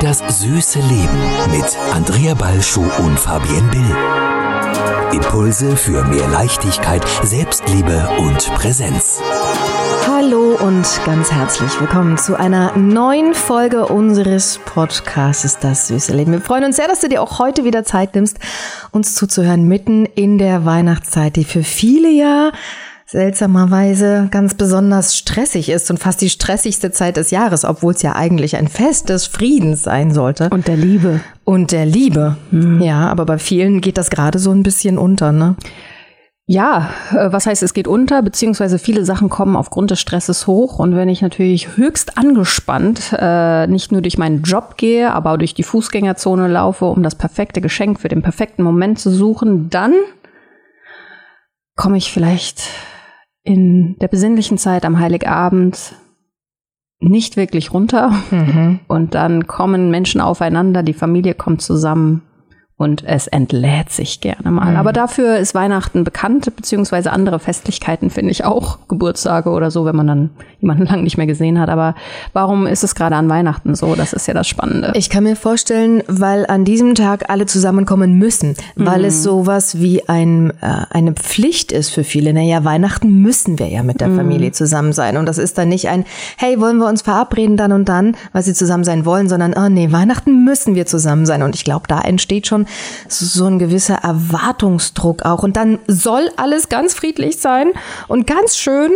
Das süße Leben mit Andrea Balschuh und Fabienne Bill. Impulse für mehr Leichtigkeit, Selbstliebe und Präsenz. Hallo und ganz herzlich willkommen zu einer neuen Folge unseres Podcasts Das süße Leben. Wir freuen uns sehr, dass du dir auch heute wieder Zeit nimmst, uns zuzuhören mitten in der Weihnachtszeit, die für viele ja seltsamerweise ganz besonders stressig ist und fast die stressigste Zeit des Jahres, obwohl es ja eigentlich ein Fest des Friedens sein sollte. Und der Liebe. Und der Liebe. Mhm. Ja, aber bei vielen geht das gerade so ein bisschen unter, ne? Ja, äh, was heißt, es geht unter, beziehungsweise viele Sachen kommen aufgrund des Stresses hoch. Und wenn ich natürlich höchst angespannt äh, nicht nur durch meinen Job gehe, aber auch durch die Fußgängerzone laufe, um das perfekte Geschenk für den perfekten Moment zu suchen, dann komme ich vielleicht in der besinnlichen Zeit am Heiligabend nicht wirklich runter. Mhm. Und dann kommen Menschen aufeinander, die Familie kommt zusammen und es entlädt sich gerne mal. Mhm. Aber dafür ist Weihnachten bekannt, beziehungsweise andere Festlichkeiten finde ich auch, Geburtstage oder so, wenn man dann jemanden lang nicht mehr gesehen hat. Aber warum ist es gerade an Weihnachten so? Das ist ja das Spannende. Ich kann mir vorstellen, weil an diesem Tag alle zusammenkommen müssen, weil mhm. es sowas wie ein, äh, eine Pflicht ist für viele. Naja, Weihnachten müssen wir ja mit der mhm. Familie zusammen sein. Und das ist dann nicht ein, hey, wollen wir uns verabreden dann und dann, weil sie zusammen sein wollen, sondern, oh nee, Weihnachten müssen wir zusammen sein. Und ich glaube, da entsteht schon so ein gewisser Erwartungsdruck auch. Und dann soll alles ganz friedlich sein und ganz schön.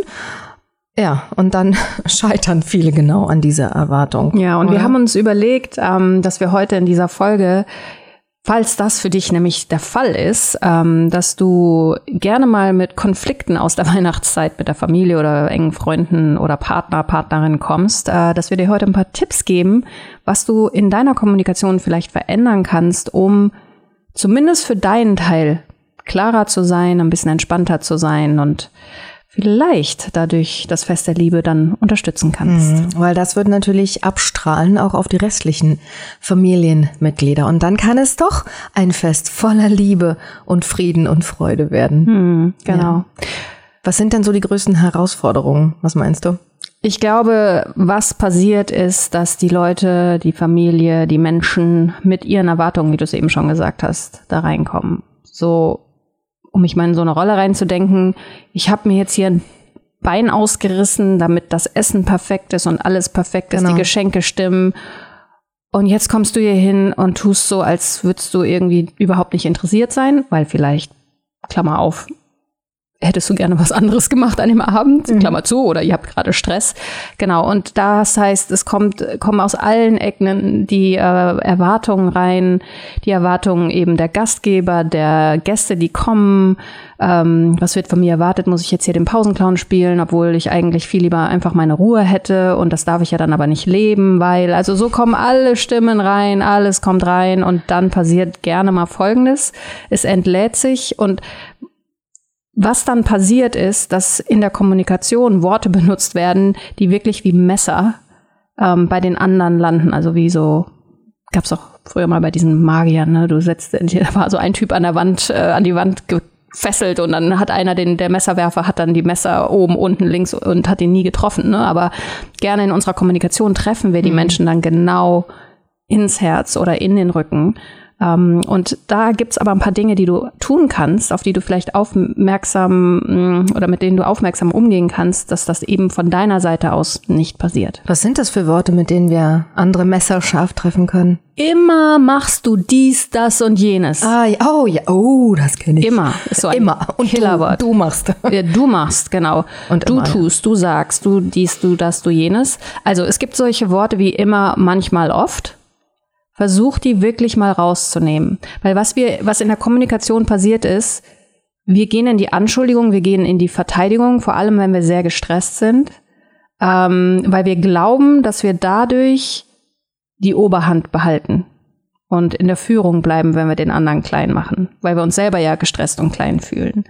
Ja, und dann scheitern viele genau an dieser Erwartung. Ja, und oder? wir haben uns überlegt, ähm, dass wir heute in dieser Folge Falls das für dich nämlich der Fall ist, ähm, dass du gerne mal mit Konflikten aus der Weihnachtszeit mit der Familie oder engen Freunden oder Partner, Partnerin kommst, äh, dass wir dir heute ein paar Tipps geben, was du in deiner Kommunikation vielleicht verändern kannst, um zumindest für deinen Teil klarer zu sein, ein bisschen entspannter zu sein und vielleicht dadurch das Fest der Liebe dann unterstützen kannst. Mhm, weil das wird natürlich abstrahlen auch auf die restlichen Familienmitglieder. Und dann kann es doch ein Fest voller Liebe und Frieden und Freude werden. Mhm, genau. Ja. Was sind denn so die größten Herausforderungen? Was meinst du? Ich glaube, was passiert ist, dass die Leute, die Familie, die Menschen mit ihren Erwartungen, wie du es eben schon gesagt hast, da reinkommen. So, um mich mal in so eine Rolle reinzudenken, ich habe mir jetzt hier ein Bein ausgerissen, damit das Essen perfekt ist und alles perfekt ist, genau. die Geschenke stimmen. Und jetzt kommst du hier hin und tust so, als würdest du irgendwie überhaupt nicht interessiert sein, weil vielleicht, Klammer auf, hättest du gerne was anderes gemacht an dem Abend, mhm. Klammer zu, oder ihr habt gerade Stress. Genau, und das heißt, es kommt, kommen aus allen Ecken die äh, Erwartungen rein, die Erwartungen eben der Gastgeber, der Gäste, die kommen. Ähm, was wird von mir erwartet? Muss ich jetzt hier den Pausenclown spielen, obwohl ich eigentlich viel lieber einfach meine Ruhe hätte und das darf ich ja dann aber nicht leben, weil, also so kommen alle Stimmen rein, alles kommt rein und dann passiert gerne mal Folgendes. Es entlädt sich und was dann passiert ist, dass in der Kommunikation Worte benutzt werden, die wirklich wie Messer ähm, bei den anderen landen. Also wie so, gab es auch früher mal bei diesen Magiern, ne? Du setzt, da war so ein Typ an der Wand, äh, an die Wand gefesselt und dann hat einer den, der Messerwerfer hat dann die Messer oben, unten, links und hat ihn nie getroffen. Ne? Aber gerne in unserer Kommunikation treffen wir die mhm. Menschen dann genau ins Herz oder in den Rücken. Ähm, und da gibt's aber ein paar Dinge, die du tun kannst, auf die du vielleicht aufmerksam mm, oder mit denen du aufmerksam umgehen kannst, dass das eben von deiner Seite aus nicht passiert. Was sind das für Worte, mit denen wir andere Messer scharf treffen können? Immer machst du dies, das und jenes. Ah, ja, oh ja, oh, das kenne ich. Immer. Ist so ein immer. Und Killerwort. Du, du machst. Ja, du machst, genau. Und du immer, tust, ja. du sagst, du dies, du das, du jenes. Also es gibt solche Worte wie immer, manchmal, oft. Versuch die wirklich mal rauszunehmen. Weil was wir, was in der Kommunikation passiert ist, wir gehen in die Anschuldigung, wir gehen in die Verteidigung, vor allem wenn wir sehr gestresst sind, ähm, weil wir glauben, dass wir dadurch die Oberhand behalten und in der Führung bleiben, wenn wir den anderen klein machen, weil wir uns selber ja gestresst und klein fühlen.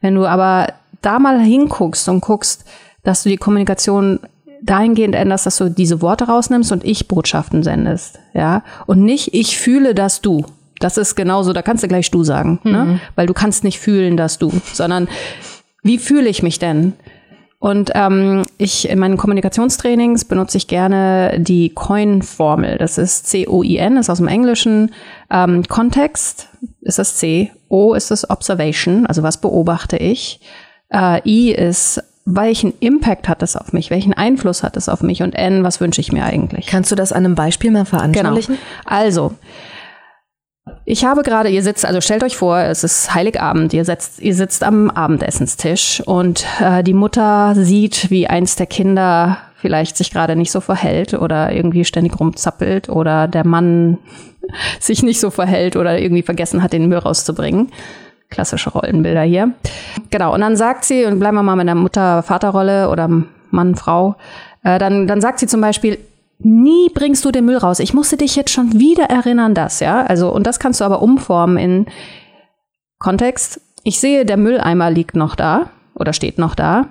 Wenn du aber da mal hinguckst und guckst, dass du die Kommunikation dahingehend änderst, dass du diese Worte rausnimmst und ich Botschaften sendest, ja, und nicht ich fühle, dass du. Das ist genauso, da kannst du gleich du sagen, ne? mhm. ne? weil du kannst nicht fühlen, dass du, sondern wie fühle ich mich denn? Und ähm, ich in meinen Kommunikationstrainings benutze ich gerne die COIN-Formel. Das ist C-O-I-N, ist aus dem Englischen. Ähm, Kontext ist das C. O ist das Observation, also was beobachte ich. Äh, I ist welchen Impact hat das auf mich? Welchen Einfluss hat das auf mich? Und N, was wünsche ich mir eigentlich? Kannst du das an einem Beispiel mal veranschaulichen? Genau. Also, ich habe gerade, ihr sitzt, also stellt euch vor, es ist Heiligabend, ihr, setzt, ihr sitzt am Abendessenstisch und äh, die Mutter sieht, wie eins der Kinder vielleicht sich gerade nicht so verhält oder irgendwie ständig rumzappelt oder der Mann sich nicht so verhält oder irgendwie vergessen hat, den Müll rauszubringen. Klassische Rollenbilder hier. Genau, und dann sagt sie, und bleiben wir mal mit der Mutter-Vater-Rolle oder Mann-Frau, äh, dann, dann sagt sie zum Beispiel, nie bringst du den Müll raus. Ich musste dich jetzt schon wieder erinnern, das, ja. Also, und das kannst du aber umformen in Kontext. Ich sehe, der Mülleimer liegt noch da oder steht noch da.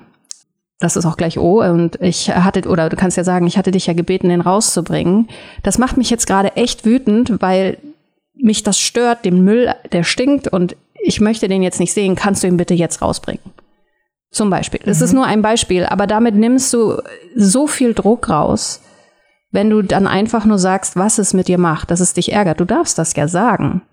Das ist auch gleich O. Und ich hatte, oder du kannst ja sagen, ich hatte dich ja gebeten, den rauszubringen. Das macht mich jetzt gerade echt wütend, weil mich das stört, den Müll, der stinkt und ich möchte den jetzt nicht sehen. Kannst du ihn bitte jetzt rausbringen? Zum Beispiel. Das mhm. ist nur ein Beispiel, aber damit nimmst du so viel Druck raus wenn du dann einfach nur sagst, was es mit dir macht, dass es dich ärgert. Du darfst das ja sagen.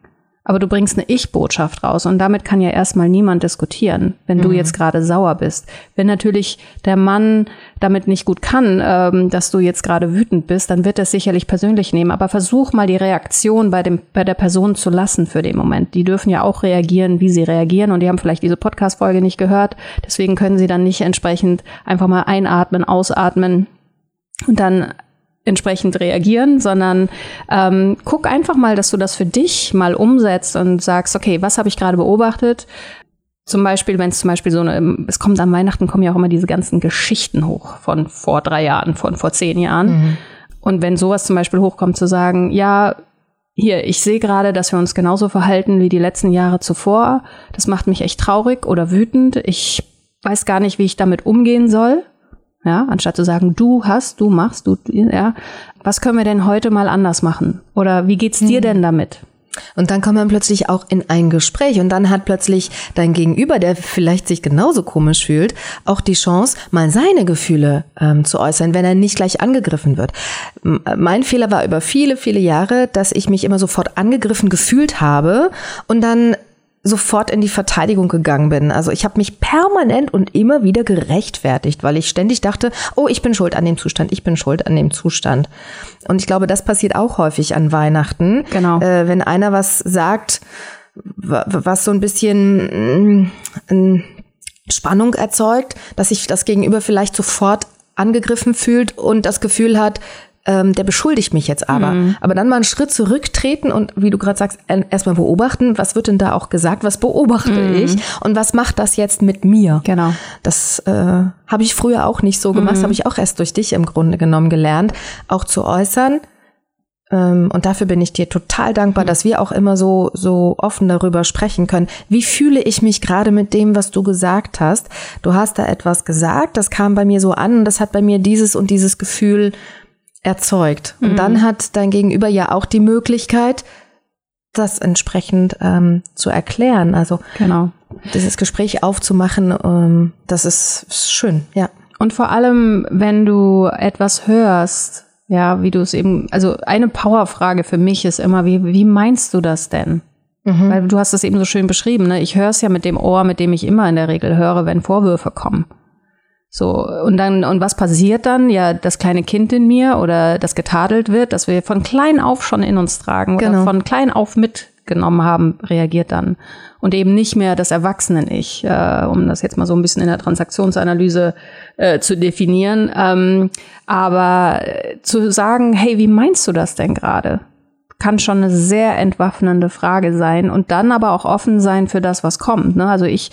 Aber du bringst eine Ich-Botschaft raus und damit kann ja erstmal niemand diskutieren, wenn mhm. du jetzt gerade sauer bist. Wenn natürlich der Mann damit nicht gut kann, ähm, dass du jetzt gerade wütend bist, dann wird er es sicherlich persönlich nehmen. Aber versuch mal die Reaktion bei, dem, bei der Person zu lassen für den Moment. Die dürfen ja auch reagieren, wie sie reagieren und die haben vielleicht diese Podcast-Folge nicht gehört. Deswegen können sie dann nicht entsprechend einfach mal einatmen, ausatmen und dann entsprechend reagieren, sondern ähm, guck einfach mal, dass du das für dich mal umsetzt und sagst, okay, was habe ich gerade beobachtet? Zum Beispiel, wenn es zum Beispiel so eine, es kommt an Weihnachten, kommen ja auch immer diese ganzen Geschichten hoch von vor drei Jahren, von vor zehn Jahren. Mhm. Und wenn sowas zum Beispiel hochkommt, zu sagen, ja, hier, ich sehe gerade, dass wir uns genauso verhalten wie die letzten Jahre zuvor. Das macht mich echt traurig oder wütend. Ich weiß gar nicht, wie ich damit umgehen soll. Ja, anstatt zu sagen, du hast, du machst, du, ja. Was können wir denn heute mal anders machen? Oder wie geht's dir mhm. denn damit? Und dann kommt man plötzlich auch in ein Gespräch und dann hat plötzlich dein Gegenüber, der vielleicht sich genauso komisch fühlt, auch die Chance, mal seine Gefühle ähm, zu äußern, wenn er nicht gleich angegriffen wird. Mein Fehler war über viele, viele Jahre, dass ich mich immer sofort angegriffen gefühlt habe und dann sofort in die Verteidigung gegangen bin. Also ich habe mich permanent und immer wieder gerechtfertigt, weil ich ständig dachte, oh, ich bin schuld an dem Zustand, ich bin schuld an dem Zustand. Und ich glaube, das passiert auch häufig an Weihnachten. Genau. Äh, wenn einer was sagt, was so ein bisschen äh, Spannung erzeugt, dass sich das Gegenüber vielleicht sofort angegriffen fühlt und das Gefühl hat, ähm, der beschuldigt mich jetzt aber. Mhm. Aber dann mal einen Schritt zurücktreten und, wie du gerade sagst, erstmal beobachten, was wird denn da auch gesagt, was beobachte mhm. ich und was macht das jetzt mit mir? Genau. Das äh, habe ich früher auch nicht so gemacht, mhm. habe ich auch erst durch dich im Grunde genommen gelernt, auch zu äußern. Ähm, und dafür bin ich dir total dankbar, dass wir auch immer so, so offen darüber sprechen können. Wie fühle ich mich gerade mit dem, was du gesagt hast? Du hast da etwas gesagt, das kam bei mir so an und das hat bei mir dieses und dieses Gefühl erzeugt. Und mhm. dann hat dein Gegenüber ja auch die Möglichkeit, das entsprechend ähm, zu erklären. Also genau. dieses Gespräch aufzumachen, ähm, das ist schön, ja. Und vor allem, wenn du etwas hörst, ja, wie du es eben, also eine Powerfrage für mich ist immer, wie, wie meinst du das denn? Mhm. Weil du hast es eben so schön beschrieben, ne? Ich höre es ja mit dem Ohr, mit dem ich immer in der Regel höre, wenn Vorwürfe kommen. So, und dann, und was passiert dann? Ja, das kleine Kind in mir oder das getadelt wird, das wir von klein auf schon in uns tragen genau. oder von klein auf mitgenommen haben, reagiert dann. Und eben nicht mehr das Erwachsenen-Ich, äh, um das jetzt mal so ein bisschen in der Transaktionsanalyse äh, zu definieren. Ähm, aber äh, zu sagen, hey, wie meinst du das denn gerade? kann schon eine sehr entwaffnende Frage sein und dann aber auch offen sein für das, was kommt. Ne? Also ich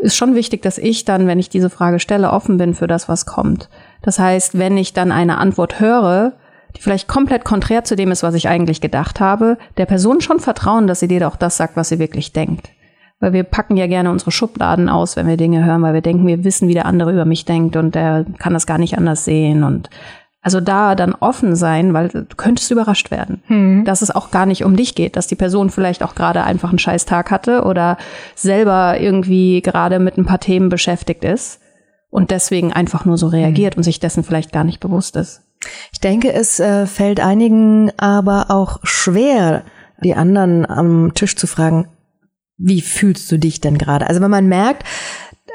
ist schon wichtig, dass ich dann, wenn ich diese Frage stelle, offen bin für das, was kommt. Das heißt, wenn ich dann eine Antwort höre, die vielleicht komplett konträr zu dem ist, was ich eigentlich gedacht habe, der Person schon vertrauen, dass sie dir auch das sagt, was sie wirklich denkt. Weil wir packen ja gerne unsere Schubladen aus, wenn wir Dinge hören, weil wir denken, wir wissen, wie der andere über mich denkt und der kann das gar nicht anders sehen und also da dann offen sein, weil du könntest überrascht werden, hm. dass es auch gar nicht um dich geht, dass die Person vielleicht auch gerade einfach einen scheiß Tag hatte oder selber irgendwie gerade mit ein paar Themen beschäftigt ist. und deswegen einfach nur so reagiert und sich dessen vielleicht gar nicht bewusst ist. Ich denke, es äh, fällt einigen aber auch schwer, die anderen am Tisch zu fragen, wie fühlst du dich denn gerade? Also wenn man merkt,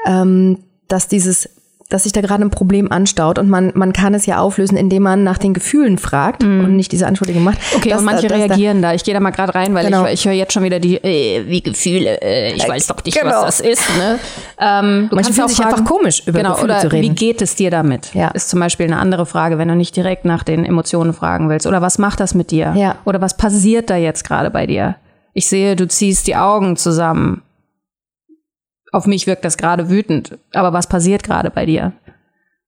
ähm, dass dieses dass sich da gerade ein Problem anstaut und man, man kann es ja auflösen, indem man nach den Gefühlen fragt mm. und nicht diese Anschuldigung macht. Okay, dass, und manche dass, reagieren da, da. Ich gehe da mal gerade rein, weil genau. ich, ich höre jetzt schon wieder die, äh, wie Gefühle, äh, ich weiß doch nicht, genau. was das ist. Ne? Ähm, du manche fühlen sich einfach komisch, über genau, Gefühle zu reden. Wie geht es dir damit? Ja. Ist zum Beispiel eine andere Frage, wenn du nicht direkt nach den Emotionen fragen willst. Oder was macht das mit dir? Ja. Oder was passiert da jetzt gerade bei dir? Ich sehe, du ziehst die Augen zusammen auf mich wirkt das gerade wütend, aber was passiert gerade bei dir?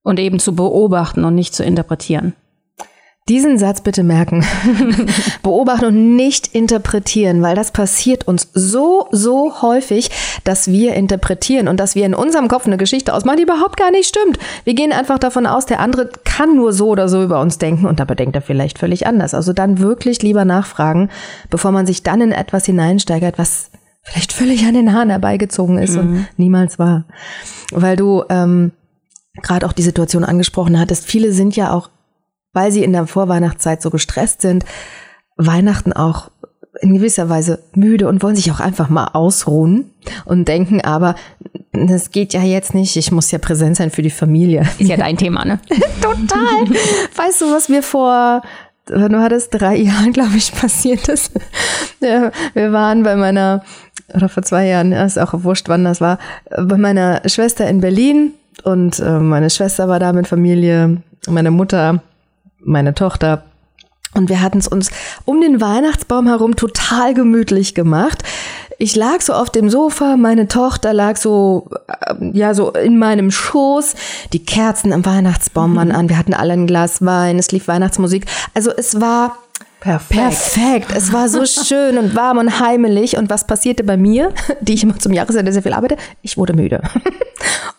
Und eben zu beobachten und nicht zu interpretieren. Diesen Satz bitte merken. Beobachten und nicht interpretieren, weil das passiert uns so, so häufig, dass wir interpretieren und dass wir in unserem Kopf eine Geschichte ausmachen, die überhaupt gar nicht stimmt. Wir gehen einfach davon aus, der andere kann nur so oder so über uns denken und dabei denkt er vielleicht völlig anders. Also dann wirklich lieber nachfragen, bevor man sich dann in etwas hineinsteigert, was vielleicht völlig an den Haaren herbeigezogen ist mhm. und niemals war. Weil du ähm, gerade auch die Situation angesprochen hattest, viele sind ja auch, weil sie in der Vorweihnachtszeit so gestresst sind, Weihnachten auch in gewisser Weise müde und wollen sich auch einfach mal ausruhen und denken aber, das geht ja jetzt nicht, ich muss ja präsent sein für die Familie. Ist ja dein Thema, ne? Total. Weißt du, was mir vor du hattest drei Jahren, glaube ich, passiert ist. Wir waren bei meiner oder vor zwei Jahren, ja, ist auch wurscht, wann das war, bei meiner Schwester in Berlin und äh, meine Schwester war da mit Familie, meine Mutter, meine Tochter. Und wir hatten es uns um den Weihnachtsbaum herum total gemütlich gemacht. Ich lag so auf dem Sofa, meine Tochter lag so, äh, ja, so in meinem Schoß. Die Kerzen am Weihnachtsbaum waren an. Wir hatten alle ein Glas Wein. Es lief Weihnachtsmusik. Also es war Perfekt. Perfekt. Es war so schön und warm und heimelig. Und was passierte bei mir, die ich immer zum Jahresende sehr viel arbeite? Ich wurde müde.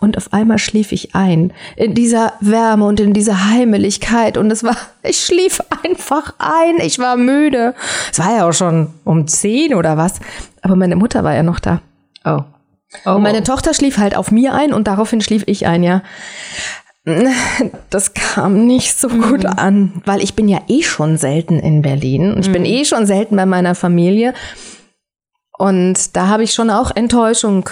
Und auf einmal schlief ich ein in dieser Wärme und in dieser Heimeligkeit. Und es war, ich schlief einfach ein. Ich war müde. Es war ja auch schon um zehn oder was. Aber meine Mutter war ja noch da. Oh. oh und meine Tochter schlief halt auf mir ein und daraufhin schlief ich ein, ja. Das kam nicht so gut mhm. an, weil ich bin ja eh schon selten in Berlin und ich mhm. bin eh schon selten bei meiner Familie. Und da habe ich schon auch Enttäuschung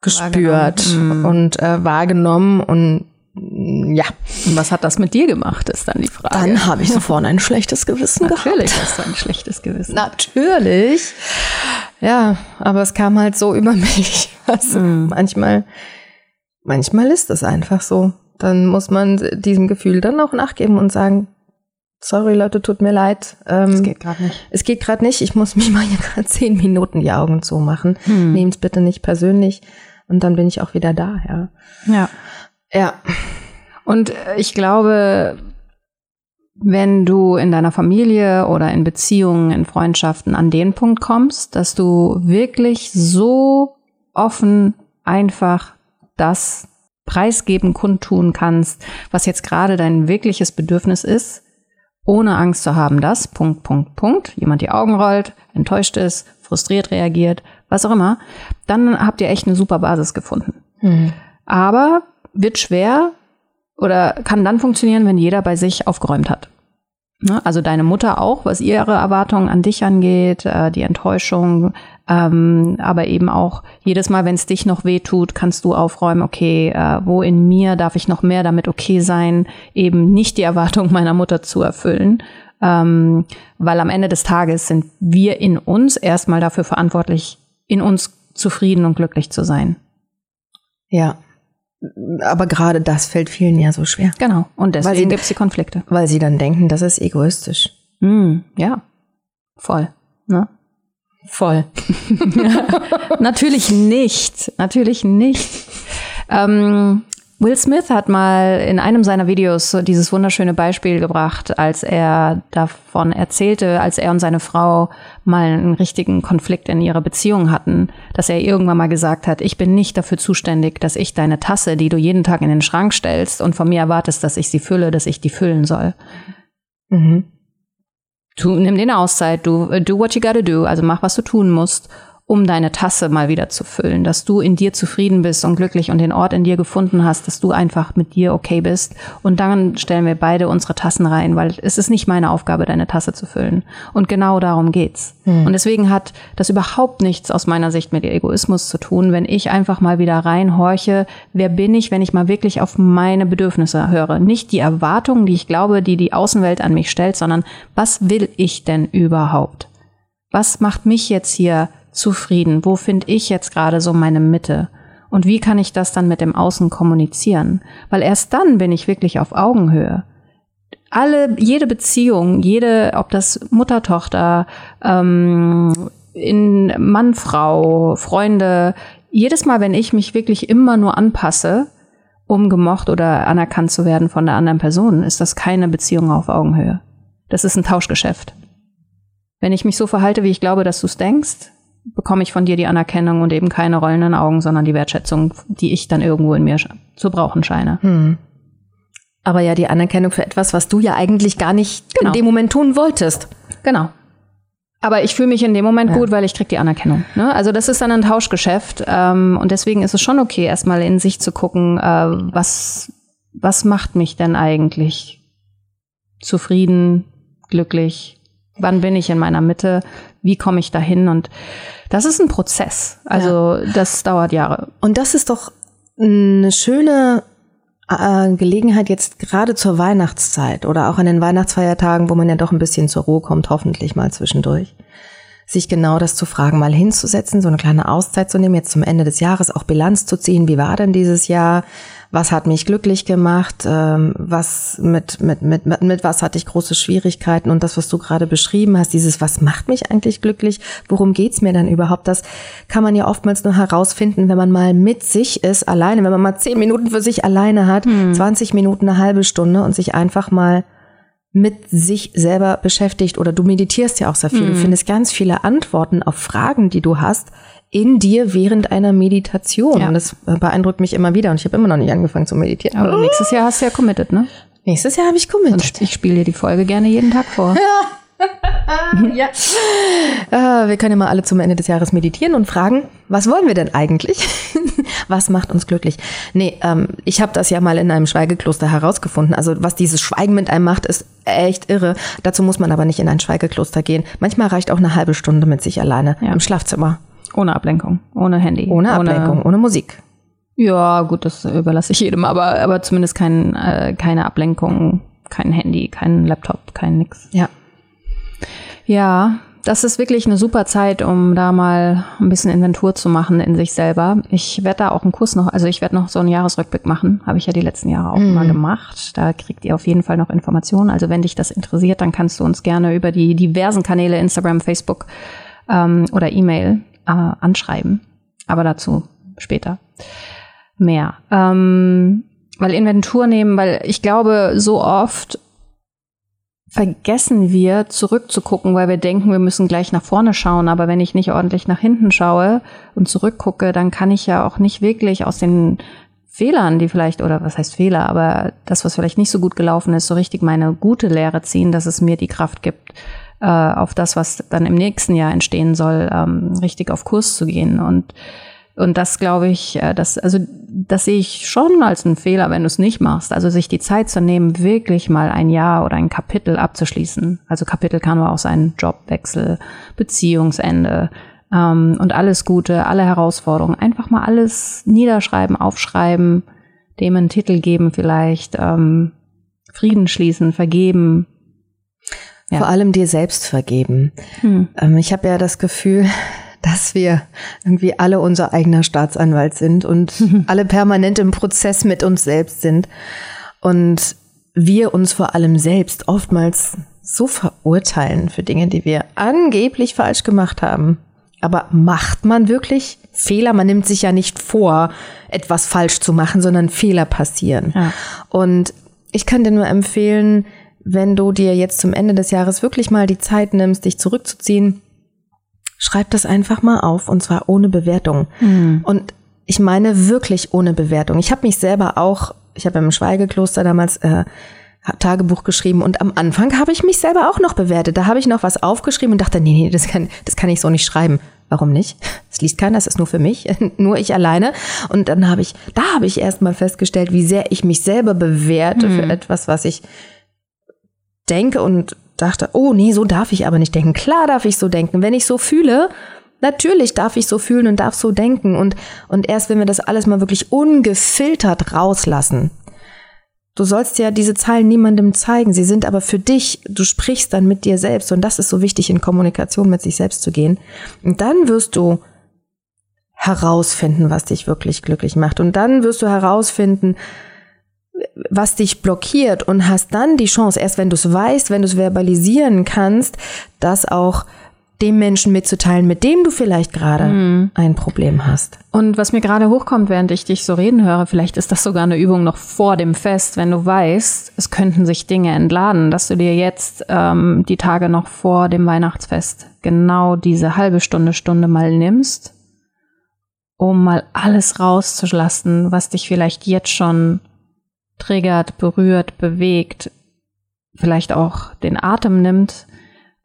gespürt mhm. und äh, wahrgenommen und ja. Und was hat das mit dir gemacht, ist dann die Frage. Dann habe ich sofort ein schlechtes Gewissen Natürlich gehabt. Natürlich hast du ein schlechtes Gewissen. Natürlich. Ja, aber es kam halt so über mich. Also mhm. manchmal, manchmal ist es einfach so dann muss man diesem Gefühl dann auch nachgeben und sagen, sorry Leute, tut mir leid. Ähm, es geht gerade nicht. Es geht gerade nicht. Ich muss mich mal hier gerade zehn Minuten die Augen zumachen. Hm. Nehmt es bitte nicht persönlich. Und dann bin ich auch wieder da, ja. Ja. Ja. Und ich glaube, wenn du in deiner Familie oder in Beziehungen, in Freundschaften an den Punkt kommst, dass du wirklich so offen einfach das preisgeben, kundtun kannst, was jetzt gerade dein wirkliches Bedürfnis ist, ohne Angst zu haben, dass, Punkt, Punkt, Punkt, jemand die Augen rollt, enttäuscht ist, frustriert reagiert, was auch immer, dann habt ihr echt eine super Basis gefunden. Mhm. Aber wird schwer oder kann dann funktionieren, wenn jeder bei sich aufgeräumt hat. Ne? Also deine Mutter auch, was ihre Erwartungen an dich angeht, äh, die Enttäuschung, ähm, aber eben auch jedes Mal, wenn es dich noch weh tut, kannst du aufräumen, okay, äh, wo in mir darf ich noch mehr damit okay sein, eben nicht die Erwartung meiner Mutter zu erfüllen. Ähm, weil am Ende des Tages sind wir in uns erstmal dafür verantwortlich, in uns zufrieden und glücklich zu sein. Ja, aber gerade das fällt vielen ja so schwer. Genau. Und deswegen gibt es die Konflikte. Weil sie dann denken, das ist egoistisch. Mm, ja, voll. Ne? Voll. Natürlich nicht. Natürlich nicht. Ähm, Will Smith hat mal in einem seiner Videos dieses wunderschöne Beispiel gebracht, als er davon erzählte, als er und seine Frau mal einen richtigen Konflikt in ihrer Beziehung hatten, dass er irgendwann mal gesagt hat, ich bin nicht dafür zuständig, dass ich deine Tasse, die du jeden Tag in den Schrank stellst und von mir erwartest, dass ich sie fülle, dass ich die füllen soll. Mhm. Du nimm den Auszeit, du do what you gotta do, also mach, was du tun musst um deine Tasse mal wieder zu füllen, dass du in dir zufrieden bist und glücklich und den Ort in dir gefunden hast, dass du einfach mit dir okay bist. Und dann stellen wir beide unsere Tassen rein, weil es ist nicht meine Aufgabe, deine Tasse zu füllen. Und genau darum geht's. Hm. Und deswegen hat das überhaupt nichts aus meiner Sicht mit Egoismus zu tun, wenn ich einfach mal wieder reinhorche, wer bin ich, wenn ich mal wirklich auf meine Bedürfnisse höre. Nicht die Erwartungen, die ich glaube, die die Außenwelt an mich stellt, sondern was will ich denn überhaupt? Was macht mich jetzt hier zufrieden? Wo finde ich jetzt gerade so meine Mitte? Und wie kann ich das dann mit dem Außen kommunizieren? Weil erst dann bin ich wirklich auf Augenhöhe. Alle, jede Beziehung, jede, ob das Mutter, Tochter, ähm, in Mann, Frau, Freunde, jedes Mal, wenn ich mich wirklich immer nur anpasse, um gemocht oder anerkannt zu werden von der anderen Person, ist das keine Beziehung auf Augenhöhe. Das ist ein Tauschgeschäft. Wenn ich mich so verhalte, wie ich glaube, dass du es denkst, bekomme ich von dir die Anerkennung und eben keine rollenden Augen, sondern die Wertschätzung, die ich dann irgendwo in mir zu brauchen scheine. Hm. Aber ja, die Anerkennung für etwas, was du ja eigentlich gar nicht genau. in dem Moment tun wolltest. Genau. Aber ich fühle mich in dem Moment ja. gut, weil ich krieg die Anerkennung. Ne? Also das ist dann ein Tauschgeschäft. Ähm, und deswegen ist es schon okay, erstmal in sich zu gucken, äh, was, was macht mich denn eigentlich zufrieden, glücklich? Wann bin ich in meiner Mitte? Wie komme ich dahin? Und das ist ein Prozess. Also ja. das dauert Jahre. Und das ist doch eine schöne äh, Gelegenheit jetzt gerade zur Weihnachtszeit oder auch an den Weihnachtsfeiertagen, wo man ja doch ein bisschen zur Ruhe kommt, hoffentlich mal zwischendurch, sich genau das zu fragen, mal hinzusetzen, so eine kleine Auszeit zu nehmen, jetzt zum Ende des Jahres auch Bilanz zu ziehen. Wie war denn dieses Jahr? was hat mich glücklich gemacht, ähm, was mit, mit, mit, mit, mit was hatte ich große Schwierigkeiten und das, was du gerade beschrieben hast, dieses, was macht mich eigentlich glücklich, worum geht's mir dann überhaupt, das kann man ja oftmals nur herausfinden, wenn man mal mit sich ist, alleine, wenn man mal zehn Minuten für sich alleine hat, hm. 20 Minuten, eine halbe Stunde und sich einfach mal mit sich selber beschäftigt oder du meditierst ja auch sehr viel. Mhm. Du findest ganz viele Antworten auf Fragen, die du hast, in dir während einer Meditation. Ja. Und das äh, beeindruckt mich immer wieder. Und ich habe immer noch nicht angefangen zu meditieren. Aber nächstes Jahr hast du ja committed, ne? Nächstes Jahr habe ich committed. Und ich spiele dir die Folge gerne jeden Tag vor. ja. Äh, wir können ja mal alle zum Ende des Jahres meditieren und fragen, was wollen wir denn eigentlich? was macht uns glücklich? Nee, ähm, ich habe das ja mal in einem Schweigekloster herausgefunden. Also was dieses Schweigen mit einem macht, ist echt irre. Dazu muss man aber nicht in ein Schweigekloster gehen. Manchmal reicht auch eine halbe Stunde mit sich alleine ja. im Schlafzimmer. Ohne Ablenkung, ohne Handy. Ohne Ablenkung, ohne, ohne Musik. Ja, gut, das überlasse ich jedem, aber, aber zumindest kein, äh, keine Ablenkung, kein Handy, kein Laptop, kein nix. Ja. Ja, das ist wirklich eine super Zeit, um da mal ein bisschen Inventur zu machen in sich selber. Ich werde da auch einen Kurs noch, also ich werde noch so einen Jahresrückblick machen, habe ich ja die letzten Jahre auch mm. mal gemacht. Da kriegt ihr auf jeden Fall noch Informationen. Also wenn dich das interessiert, dann kannst du uns gerne über die diversen Kanäle Instagram, Facebook ähm, oder E-Mail äh, anschreiben. Aber dazu später mehr. Ähm, weil Inventur nehmen, weil ich glaube, so oft vergessen wir zurückzugucken, weil wir denken, wir müssen gleich nach vorne schauen. Aber wenn ich nicht ordentlich nach hinten schaue und zurückgucke, dann kann ich ja auch nicht wirklich aus den Fehlern, die vielleicht, oder was heißt Fehler, aber das, was vielleicht nicht so gut gelaufen ist, so richtig meine gute Lehre ziehen, dass es mir die Kraft gibt, äh, auf das, was dann im nächsten Jahr entstehen soll, ähm, richtig auf Kurs zu gehen. Und, und das glaube ich, äh, das, also das sehe ich schon als einen Fehler, wenn du es nicht machst. Also sich die Zeit zu nehmen, wirklich mal ein Jahr oder ein Kapitel abzuschließen. Also Kapitel kann aber auch sein Jobwechsel, Beziehungsende, ähm, und alles Gute, alle Herausforderungen. Einfach mal alles niederschreiben, aufschreiben, dem einen Titel geben vielleicht, ähm, Frieden schließen, vergeben, ja. Vor allem dir selbst vergeben. Hm. Ähm, ich habe ja das Gefühl, dass wir irgendwie alle unser eigener Staatsanwalt sind und alle permanent im Prozess mit uns selbst sind. Und wir uns vor allem selbst oftmals so verurteilen für Dinge, die wir angeblich falsch gemacht haben. Aber macht man wirklich Fehler? Man nimmt sich ja nicht vor, etwas falsch zu machen, sondern Fehler passieren. Ja. Und ich kann dir nur empfehlen, wenn du dir jetzt zum Ende des Jahres wirklich mal die Zeit nimmst, dich zurückzuziehen, schreib das einfach mal auf und zwar ohne Bewertung. Mhm. Und ich meine wirklich ohne Bewertung. Ich habe mich selber auch, ich habe im Schweigekloster damals äh, Tagebuch geschrieben und am Anfang habe ich mich selber auch noch bewertet. Da habe ich noch was aufgeschrieben und dachte, nee, nee, das kann, das kann ich so nicht schreiben. Warum nicht? Es liest keiner, es ist nur für mich, nur ich alleine. Und dann habe ich, da habe ich erst mal festgestellt, wie sehr ich mich selber bewerte für etwas, was ich denke und dachte, oh nee, so darf ich aber nicht denken. Klar darf ich so denken. Wenn ich so fühle, natürlich darf ich so fühlen und darf so denken. Und, und erst wenn wir das alles mal wirklich ungefiltert rauslassen, Du sollst ja diese Zahlen niemandem zeigen, sie sind aber für dich, du sprichst dann mit dir selbst und das ist so wichtig, in Kommunikation mit sich selbst zu gehen. Und dann wirst du herausfinden, was dich wirklich glücklich macht. Und dann wirst du herausfinden, was dich blockiert und hast dann die Chance, erst wenn du es weißt, wenn du es verbalisieren kannst, das auch dem Menschen mitzuteilen, mit dem du vielleicht gerade mhm. ein Problem hast. Und was mir gerade hochkommt, während ich dich so reden höre, vielleicht ist das sogar eine Übung noch vor dem Fest, wenn du weißt, es könnten sich Dinge entladen, dass du dir jetzt ähm, die Tage noch vor dem Weihnachtsfest genau diese halbe Stunde, Stunde mal nimmst, um mal alles rauszulassen, was dich vielleicht jetzt schon triggert, berührt, bewegt, vielleicht auch den Atem nimmt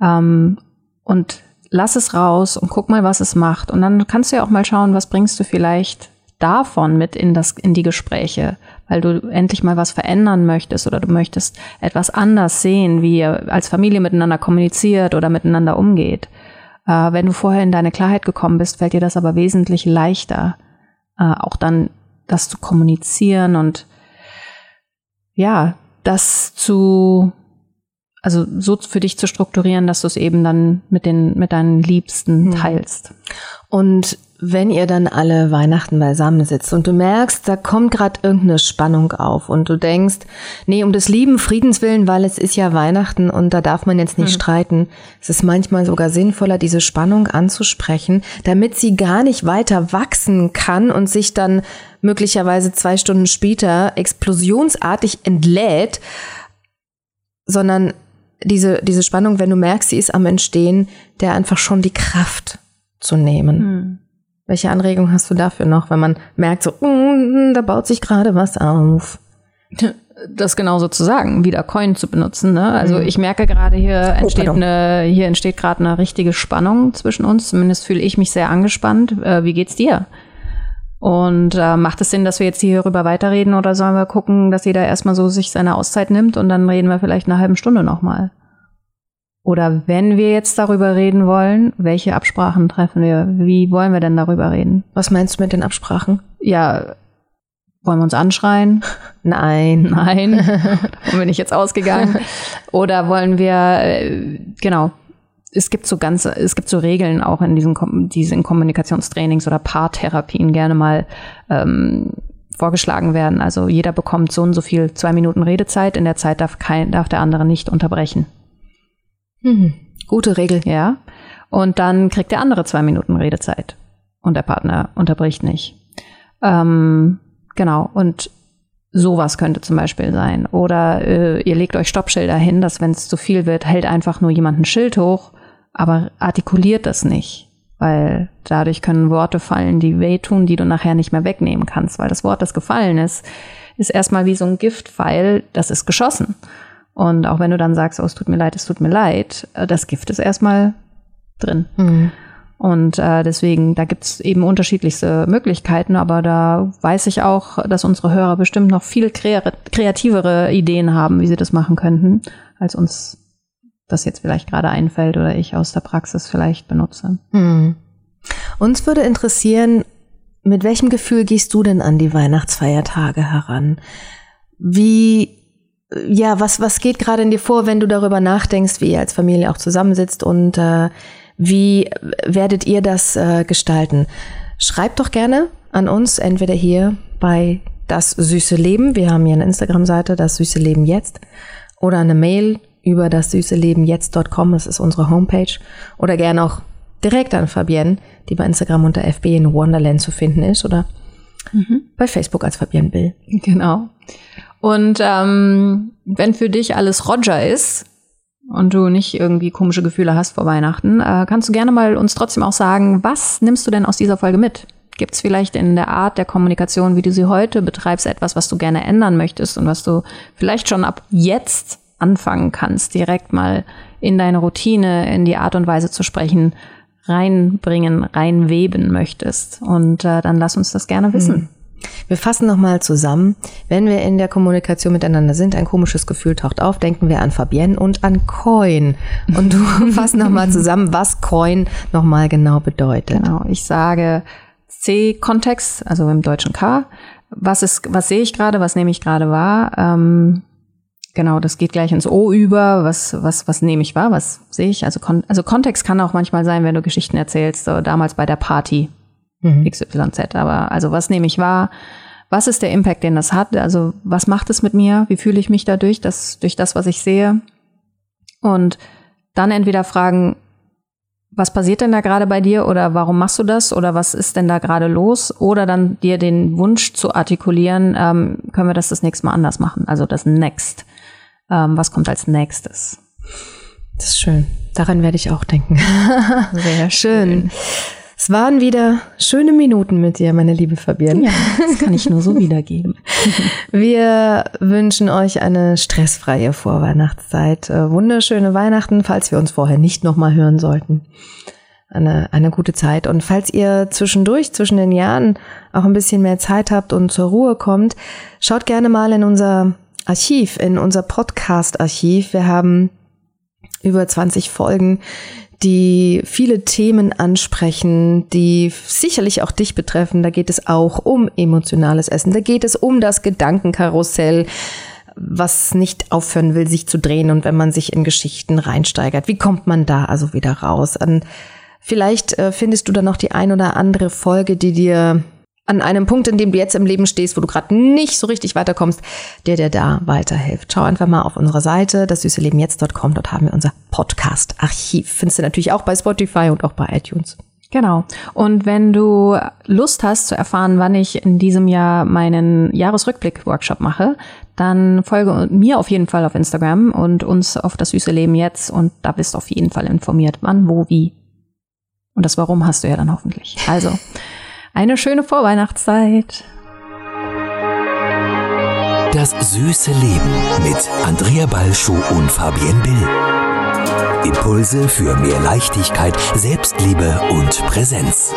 ähm, und lass es raus und guck mal, was es macht. Und dann kannst du ja auch mal schauen, was bringst du vielleicht davon mit in das, in die Gespräche, weil du endlich mal was verändern möchtest oder du möchtest etwas anders sehen, wie ihr als Familie miteinander kommuniziert oder miteinander umgeht. Äh, wenn du vorher in deine Klarheit gekommen bist, fällt dir das aber wesentlich leichter, äh, auch dann das zu kommunizieren und ja, das zu also so für dich zu strukturieren, dass du es eben dann mit den mit deinen Liebsten mhm. teilst. Und wenn ihr dann alle Weihnachten beisammen sitzt und du merkst, da kommt gerade irgendeine Spannung auf und du denkst, nee, um des lieben Friedens willen, weil es ist ja Weihnachten und da darf man jetzt nicht mhm. streiten. Es ist manchmal sogar sinnvoller, diese Spannung anzusprechen, damit sie gar nicht weiter wachsen kann und sich dann möglicherweise zwei Stunden später explosionsartig entlädt, sondern diese, diese Spannung, wenn du merkst, sie ist am Entstehen, der einfach schon die Kraft zu nehmen. Hm. Welche Anregung hast du dafür noch, wenn man merkt, so, mm, da baut sich gerade was auf? Das genauso zu sagen, wieder Coin zu benutzen. Ne? Also mhm. ich merke gerade, hier oh, entsteht oh, eine, hier entsteht gerade eine richtige Spannung zwischen uns. Zumindest fühle ich mich sehr angespannt. Äh, wie geht's dir? Und äh, macht es Sinn, dass wir jetzt hierüber weiterreden oder sollen wir gucken, dass jeder erstmal so sich seine Auszeit nimmt und dann reden wir vielleicht eine halbe Stunde nochmal? Oder wenn wir jetzt darüber reden wollen, welche Absprachen treffen wir? Wie wollen wir denn darüber reden? Was meinst du mit den Absprachen? Ja, wollen wir uns anschreien? Nein. Nein. Davon bin ich jetzt ausgegangen. Oder wollen wir, äh, genau, es gibt so ganze, es gibt so Regeln auch in diesen, diesen Kommunikationstrainings oder Paartherapien gerne mal ähm, vorgeschlagen werden. Also jeder bekommt so und so viel zwei Minuten Redezeit. In der Zeit darf kein, darf der andere nicht unterbrechen. Mhm. Gute Regel. Ja. Und dann kriegt der andere zwei Minuten Redezeit und der Partner unterbricht nicht. Ähm, genau. Und sowas könnte zum Beispiel sein. Oder äh, ihr legt euch Stoppschilder hin, dass wenn es zu viel wird, hält einfach nur jemand ein Schild hoch aber artikuliert das nicht, weil dadurch können Worte fallen, die wehtun, die du nachher nicht mehr wegnehmen kannst, weil das Wort, das gefallen ist, ist erstmal wie so ein Giftpfeil, das ist geschossen. Und auch wenn du dann sagst, oh, es tut mir leid, es tut mir leid, äh, das Gift ist erstmal drin. Mhm. Und äh, deswegen, da gibt's eben unterschiedlichste Möglichkeiten, aber da weiß ich auch, dass unsere Hörer bestimmt noch viel kreativere Ideen haben, wie sie das machen könnten, als uns das jetzt vielleicht gerade einfällt oder ich aus der Praxis vielleicht benutze. Hm. Uns würde interessieren, mit welchem Gefühl gehst du denn an die Weihnachtsfeiertage heran? Wie, ja, was, was geht gerade in dir vor, wenn du darüber nachdenkst, wie ihr als Familie auch zusammensitzt und äh, wie werdet ihr das äh, gestalten? Schreibt doch gerne an uns, entweder hier bei Das süße Leben, wir haben hier eine Instagram-Seite, Das süße Leben jetzt, oder eine Mail über das süße Leben jetzt.com, das ist unsere Homepage, oder gerne auch direkt an Fabienne, die bei Instagram unter FB in Wonderland zu finden ist, oder mhm. bei Facebook als Fabienne Bill. Genau. Und ähm, wenn für dich alles Roger ist und du nicht irgendwie komische Gefühle hast vor Weihnachten, äh, kannst du gerne mal uns trotzdem auch sagen, was nimmst du denn aus dieser Folge mit? Gibt es vielleicht in der Art der Kommunikation, wie du sie heute betreibst, etwas, was du gerne ändern möchtest und was du vielleicht schon ab jetzt anfangen kannst, direkt mal in deine Routine, in die Art und Weise zu sprechen, reinbringen, reinweben möchtest. Und äh, dann lass uns das gerne wissen. Mhm. Wir fassen nochmal zusammen. Wenn wir in der Kommunikation miteinander sind, ein komisches Gefühl taucht auf, denken wir an Fabienne und an Coin. Und du fasst nochmal zusammen, was Coin nochmal genau bedeutet. Genau, ich sage C-Kontext, also im deutschen K. Was ist, was sehe ich gerade, was nehme ich gerade wahr? Ähm, genau, das geht gleich ins O über. Was, was, was nehme ich wahr? Was sehe ich? Also, Kon also Kontext kann auch manchmal sein, wenn du Geschichten erzählst, so damals bei der Party mhm. XYZ. Aber also was nehme ich wahr? Was ist der Impact, den das hat? Also was macht es mit mir? Wie fühle ich mich dadurch, das, durch das, was ich sehe? Und dann entweder fragen, was passiert denn da gerade bei dir oder warum machst du das oder was ist denn da gerade los? Oder dann dir den Wunsch zu artikulieren, ähm, können wir das das nächste Mal anders machen? Also das Next. Ähm, was kommt als nächstes? Das ist schön. Daran werde ich auch denken. Sehr schön. Es waren wieder schöne Minuten mit dir, meine liebe Fabienne. Ja, das kann ich nur so wiedergeben. Wir wünschen euch eine stressfreie Vorweihnachtszeit. Äh, wunderschöne Weihnachten, falls wir uns vorher nicht nochmal hören sollten. Eine, eine gute Zeit. Und falls ihr zwischendurch, zwischen den Jahren auch ein bisschen mehr Zeit habt und zur Ruhe kommt, schaut gerne mal in unser Archiv, in unser Podcast-Archiv. Wir haben über 20 Folgen, die viele Themen ansprechen, die sicherlich auch dich betreffen. Da geht es auch um emotionales Essen. Da geht es um das Gedankenkarussell, was nicht aufhören will, sich zu drehen und wenn man sich in Geschichten reinsteigert. Wie kommt man da also wieder raus? Und vielleicht äh, findest du dann noch die ein oder andere Folge, die dir an einem Punkt, in dem du jetzt im Leben stehst, wo du gerade nicht so richtig weiterkommst, der dir da weiterhilft. Schau einfach mal auf unsere Seite, das süße Leben jetzt.com. Dort haben wir unser Podcast-Archiv. Findest du natürlich auch bei Spotify und auch bei iTunes. Genau. Und wenn du Lust hast zu erfahren, wann ich in diesem Jahr meinen Jahresrückblick-Workshop mache, dann folge mir auf jeden Fall auf Instagram und uns auf das süße Leben jetzt und da bist du auf jeden Fall informiert, wann, wo, wie. Und das Warum hast du ja dann hoffentlich. Also, eine schöne Vorweihnachtszeit. Das süße Leben mit Andrea Balschuh und Fabienne Bill. Impulse für mehr Leichtigkeit, Selbstliebe und Präsenz.